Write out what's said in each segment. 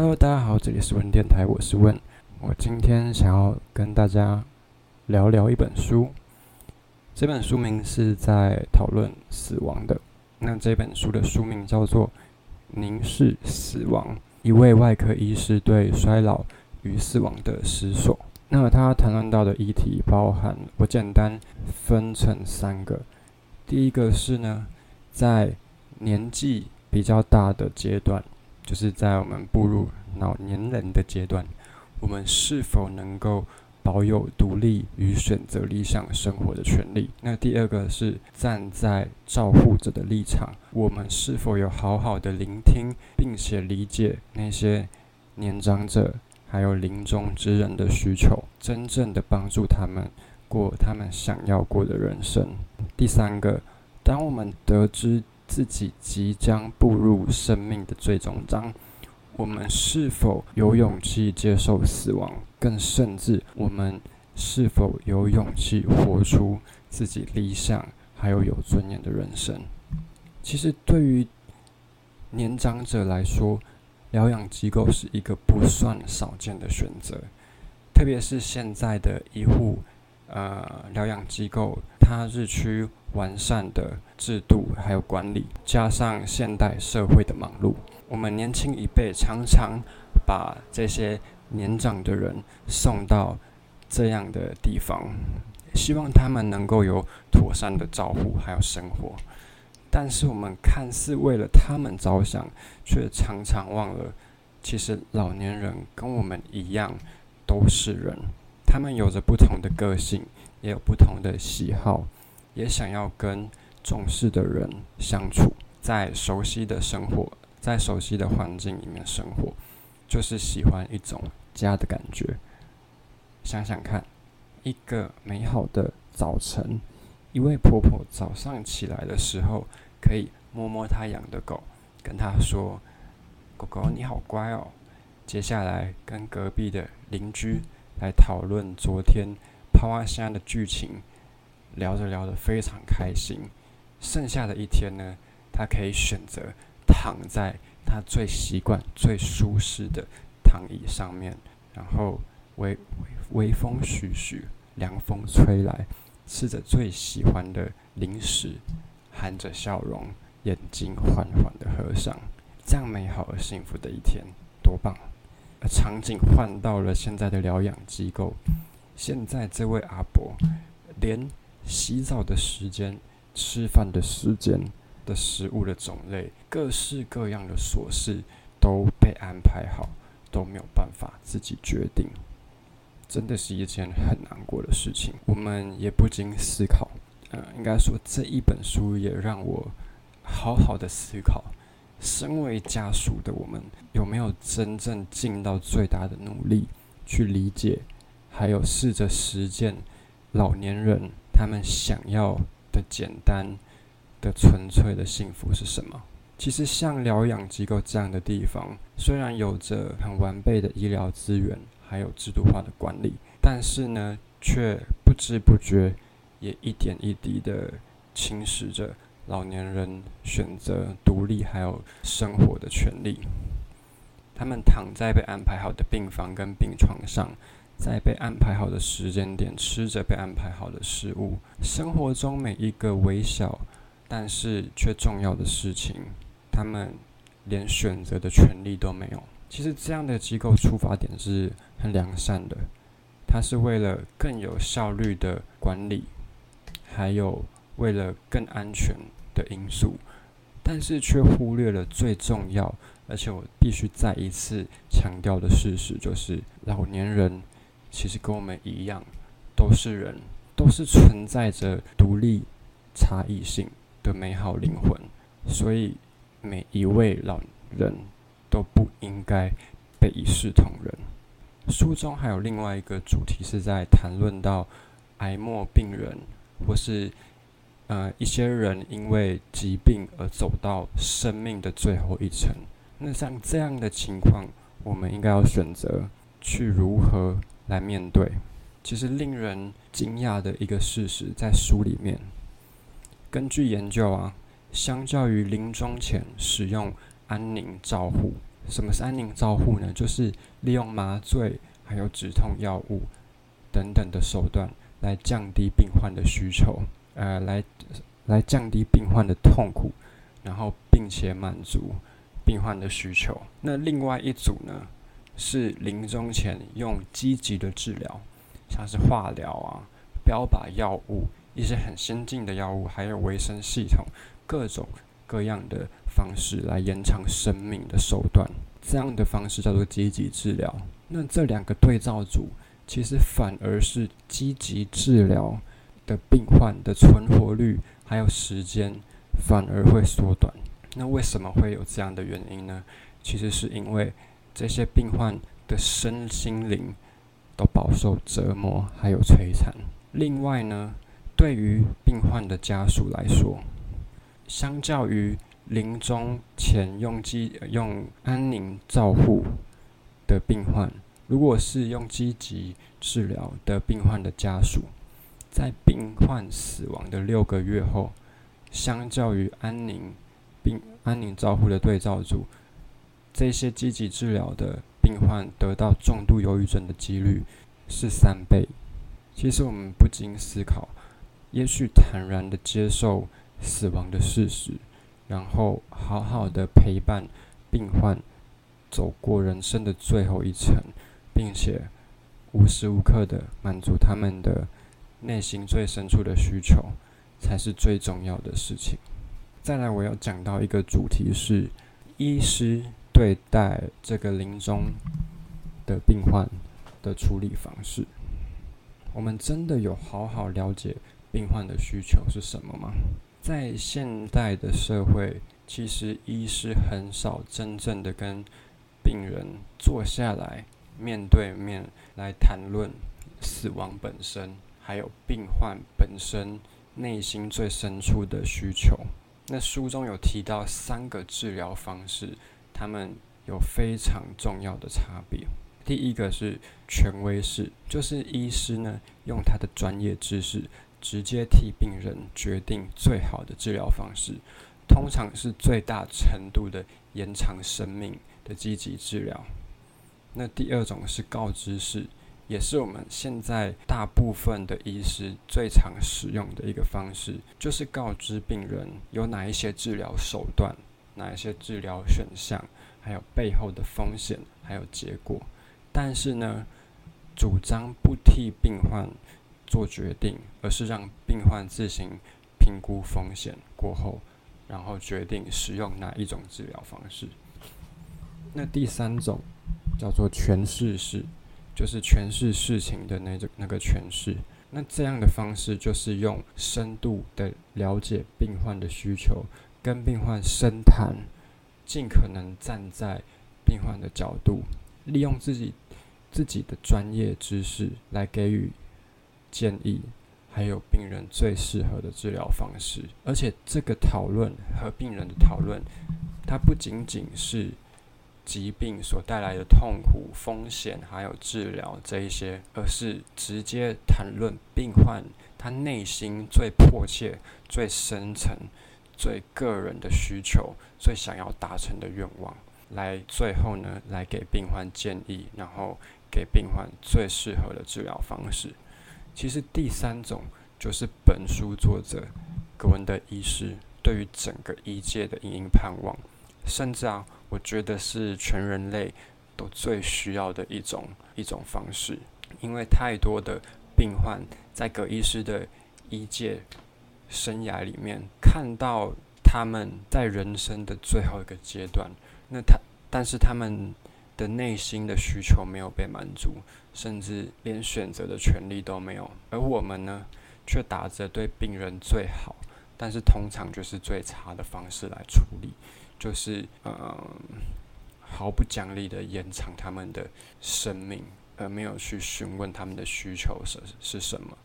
Hello，大家好，这里是问电台，我是问。我今天想要跟大家聊聊一本书，这本书名是在讨论死亡的。那这本书的书名叫做《凝视死亡》，一位外科医师对衰老与死亡的思索。那他谈论到的议题包含，我简单分成三个。第一个是呢，在年纪比较大的阶段，就是在我们步入老年人的阶段，我们是否能够保有独立与选择理想生活的权利？那第二个是站在照护者的立场，我们是否有好好的聆听，并且理解那些年长者还有临终之人的需求，真正的帮助他们过他们想要过的人生？第三个，当我们得知自己即将步入生命的最终章，我们是否有勇气接受死亡？更甚至，我们是否有勇气活出自己理想还有有尊严的人生？其实，对于年长者来说，疗养机构是一个不算少见的选择，特别是现在的医护。呃，疗养机构它日趋完善的制度还有管理，加上现代社会的忙碌，我们年轻一辈常常把这些年长的人送到这样的地方，希望他们能够有妥善的照顾还有生活。但是我们看似为了他们着想，却常常忘了，其实老年人跟我们一样都是人。他们有着不同的个性，也有不同的喜好，也想要跟重视的人相处，在熟悉的生活，在熟悉的环境里面生活，就是喜欢一种家的感觉。想想看，一个美好的早晨，一位婆婆早上起来的时候，可以摸摸她养的狗，跟她说：“狗狗你好乖哦。”接下来跟隔壁的邻居。来讨论昨天抛花香的剧情，聊着聊着非常开心。剩下的一天呢，他可以选择躺在他最习惯、最舒适的躺椅上面，然后微微风徐徐，凉风吹来，吃着最喜欢的零食，含着笑容，眼睛缓缓的合上。这样美好而幸福的一天，多棒！场景换到了现在的疗养机构，现在这位阿伯连洗澡的时间、吃饭的时间的食物的种类、各式各样的琐事都被安排好，都没有办法自己决定，真的是一件很难过的事情。我们也不禁思考，嗯，应该说这一本书也让我好好的思考。身为家属的我们，有没有真正尽到最大的努力去理解，还有试着实践老年人他们想要的简单的纯粹的幸福是什么？其实，像疗养机构这样的地方，虽然有着很完备的医疗资源，还有制度化的管理，但是呢，却不知不觉也一点一滴的侵蚀着。老年人选择独立还有生活的权利，他们躺在被安排好的病房跟病床上，在被安排好的时间点吃着被安排好的食物，生活中每一个微小但是却重要的事情，他们连选择的权利都没有。其实这样的机构出发点是很良善的，它是为了更有效率的管理，还有为了更安全。的因素，但是却忽略了最重要，而且我必须再一次强调的事实，就是老年人其实跟我们一样，都是人，都是存在着独立、差异性的美好灵魂，所以每一位老人都不应该被一视同仁。书中还有另外一个主题是在谈论到癌末病人，或是。呃，一些人因为疾病而走到生命的最后一程，那像这样的情况，我们应该要选择去如何来面对？其实令人惊讶的一个事实，在书里面，根据研究啊，相较于临终前使用安宁照护，什么是安宁照护呢？就是利用麻醉、还有止痛药物等等的手段来降低病患的需求，呃，来来降低病患的痛苦，然后并且满足病患的需求。那另外一组呢，是临终前用积极的治疗，像是化疗啊、标靶药物、一些很先进的药物，还有维生系统，各种各样的。方式来延长生命的手段，这样的方式叫做积极治疗。那这两个对照组其实反而是积极治疗的病患的存活率还有时间反而会缩短。那为什么会有这样的原因呢？其实是因为这些病患的身心灵都饱受折磨还有摧残。另外呢，对于病患的家属来说，相较于临终前用积用安宁照护的病患，如果是用积极治疗的病患的家属，在病患死亡的六个月后，相较于安宁病安宁照护的对照组，这些积极治疗的病患得到重度忧郁症的几率是三倍。其实我们不禁思考，也许坦然的接受死亡的事实。然后好好的陪伴病患走过人生的最后一程，并且无时无刻的满足他们的内心最深处的需求，才是最重要的事情。再来，我要讲到一个主题是医师对待这个临终的病患的处理方式。我们真的有好好了解病患的需求是什么吗？在现代的社会，其实医师很少真正的跟病人坐下来面对面来谈论死亡本身，还有病患本身内心最深处的需求。那书中有提到三个治疗方式，他们有非常重要的差别。第一个是权威式，就是医师呢用他的专业知识。直接替病人决定最好的治疗方式，通常是最大程度的延长生命的积极治疗。那第二种是告知式，也是我们现在大部分的医师最常使用的一个方式，就是告知病人有哪一些治疗手段、哪一些治疗选项，还有背后的风险还有结果。但是呢，主张不替病患。做决定，而是让病患自行评估风险过后，然后决定使用哪一种治疗方式。那第三种叫做诠释式，就是诠释事情的那种那个诠释。那这样的方式就是用深度的了解病患的需求，跟病患深谈，尽可能站在病患的角度，利用自己自己的专业知识来给予。建议还有病人最适合的治疗方式，而且这个讨论和病人的讨论，它不仅仅是疾病所带来的痛苦、风险，还有治疗这一些，而是直接谈论病患他内心最迫切、最深层、最个人的需求、最想要达成的愿望，来最后呢，来给病患建议，然后给病患最适合的治疗方式。其实第三种就是本书作者格文的医师对于整个医界的隐隐盼望，甚至啊，我觉得是全人类都最需要的一种一种方式，因为太多的病患在葛医师的医界生涯里面看到他们在人生的最后一个阶段，那他但是他们。的内心的需求没有被满足，甚至连选择的权利都没有。而我们呢，却打着对病人最好，但是通常就是最差的方式来处理，就是呃毫不讲理的延长他们的生命，而没有去询问他们的需求是是什么，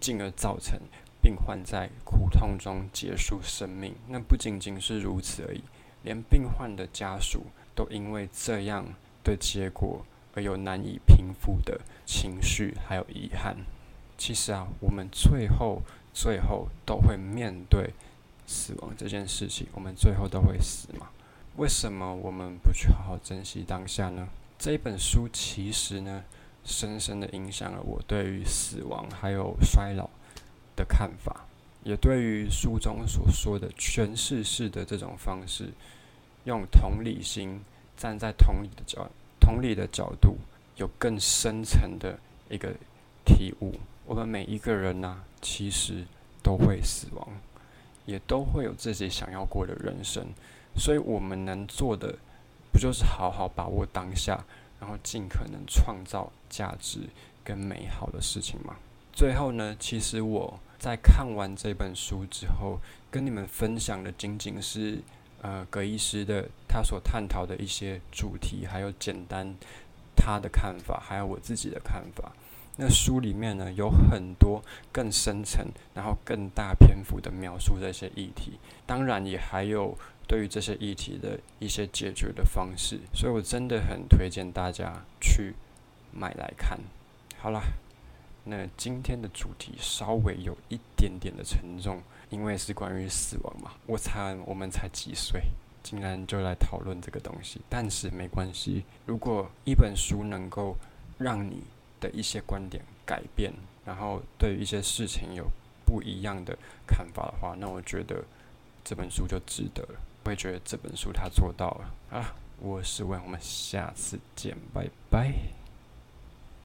进而造成病患在苦痛中结束生命。那不仅仅是如此而已，连病患的家属都因为这样。的结果而有难以平复的情绪，还有遗憾。其实啊，我们最后最后都会面对死亡这件事情，我们最后都会死嘛？为什么我们不去好好珍惜当下呢？这本书其实呢，深深的影响了我对于死亡还有衰老的看法，也对于书中所说的诠释式的这种方式，用同理心站在同理的角同理的角度，有更深层的一个体悟。我们每一个人呐，其实都会死亡，也都会有自己想要过的人生。所以我们能做的，不就是好好把握当下，然后尽可能创造价值跟美好的事情吗？最后呢，其实我在看完这本书之后，跟你们分享的仅仅是呃葛医师的他所探讨的一些主题，还有简单他的看法，还有我自己的看法。那书里面呢，有很多更深层，然后更大篇幅的描述这些议题，当然也还有。对于这些议题的一些解决的方式，所以我真的很推荐大家去买来看。好了，那今天的主题稍微有一点点的沉重，因为是关于死亡嘛。我猜我们才几岁，竟然就来讨论这个东西。但是没关系，如果一本书能够让你的一些观点改变，然后对于一些事情有不一样的看法的话，那我觉得这本书就值得了。我也觉得这本书他做到了啊！我是问，我们下次见，拜拜。